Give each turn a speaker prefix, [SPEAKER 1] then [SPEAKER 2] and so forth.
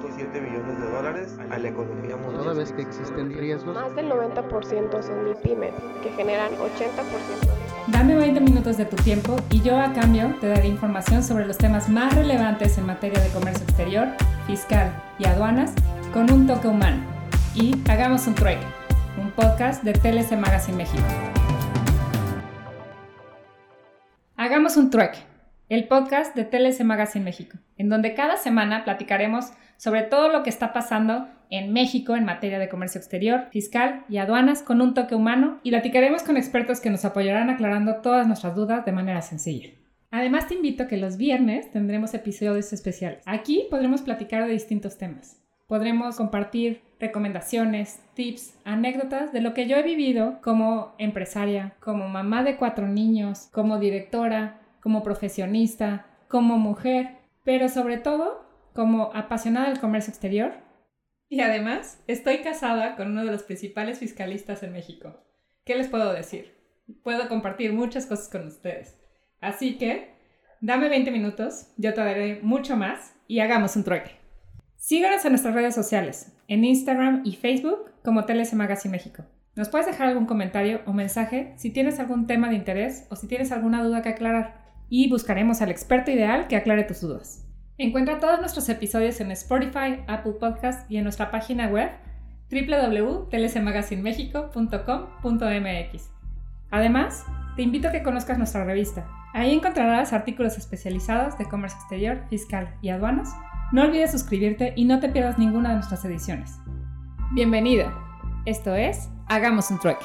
[SPEAKER 1] 1.7 millones de dólares a la economía mundial.
[SPEAKER 2] Toda vez que existen riesgos,
[SPEAKER 3] Más del 90% son MIPYMES, que generan 80% de
[SPEAKER 4] Dame 20 minutos de tu tiempo y yo a cambio te daré información sobre los temas más relevantes en materia de comercio exterior, fiscal y aduanas con un toque humano. Y hagamos un trueque, un podcast de TLC Magazine México. Hagamos un trueque, el podcast de TLC Magazine México, en donde cada semana platicaremos sobre todo lo que está pasando en México en materia de comercio exterior, fiscal y aduanas con un toque humano y platicaremos con expertos que nos apoyarán aclarando todas nuestras dudas de manera sencilla. Además te invito a que los viernes tendremos episodios especiales. Aquí podremos platicar de distintos temas. Podremos compartir recomendaciones, tips, anécdotas de lo que yo he vivido como empresaria, como mamá de cuatro niños, como directora, como profesionista, como mujer, pero sobre todo como apasionada del comercio exterior. Y además, estoy casada con uno de los principales fiscalistas en México. ¿Qué les puedo decir? Puedo compartir muchas cosas con ustedes. Así que, dame 20 minutos, yo te daré mucho más y hagamos un trueque. Síguenos en nuestras redes sociales, en Instagram y Facebook como TLC Magazine México. Nos puedes dejar algún comentario o mensaje si tienes algún tema de interés o si tienes alguna duda que aclarar y buscaremos al experto ideal que aclare tus dudas. Encuentra todos nuestros episodios en Spotify, Apple Podcast y en nuestra página web www.tlcmagazinemexico.com.mx. Además, te invito a que conozcas nuestra revista. Ahí encontrarás artículos especializados de comercio exterior, fiscal y aduanas. No olvides suscribirte y no te pierdas ninguna de nuestras ediciones. Bienvenido. Esto es Hagamos un trueque.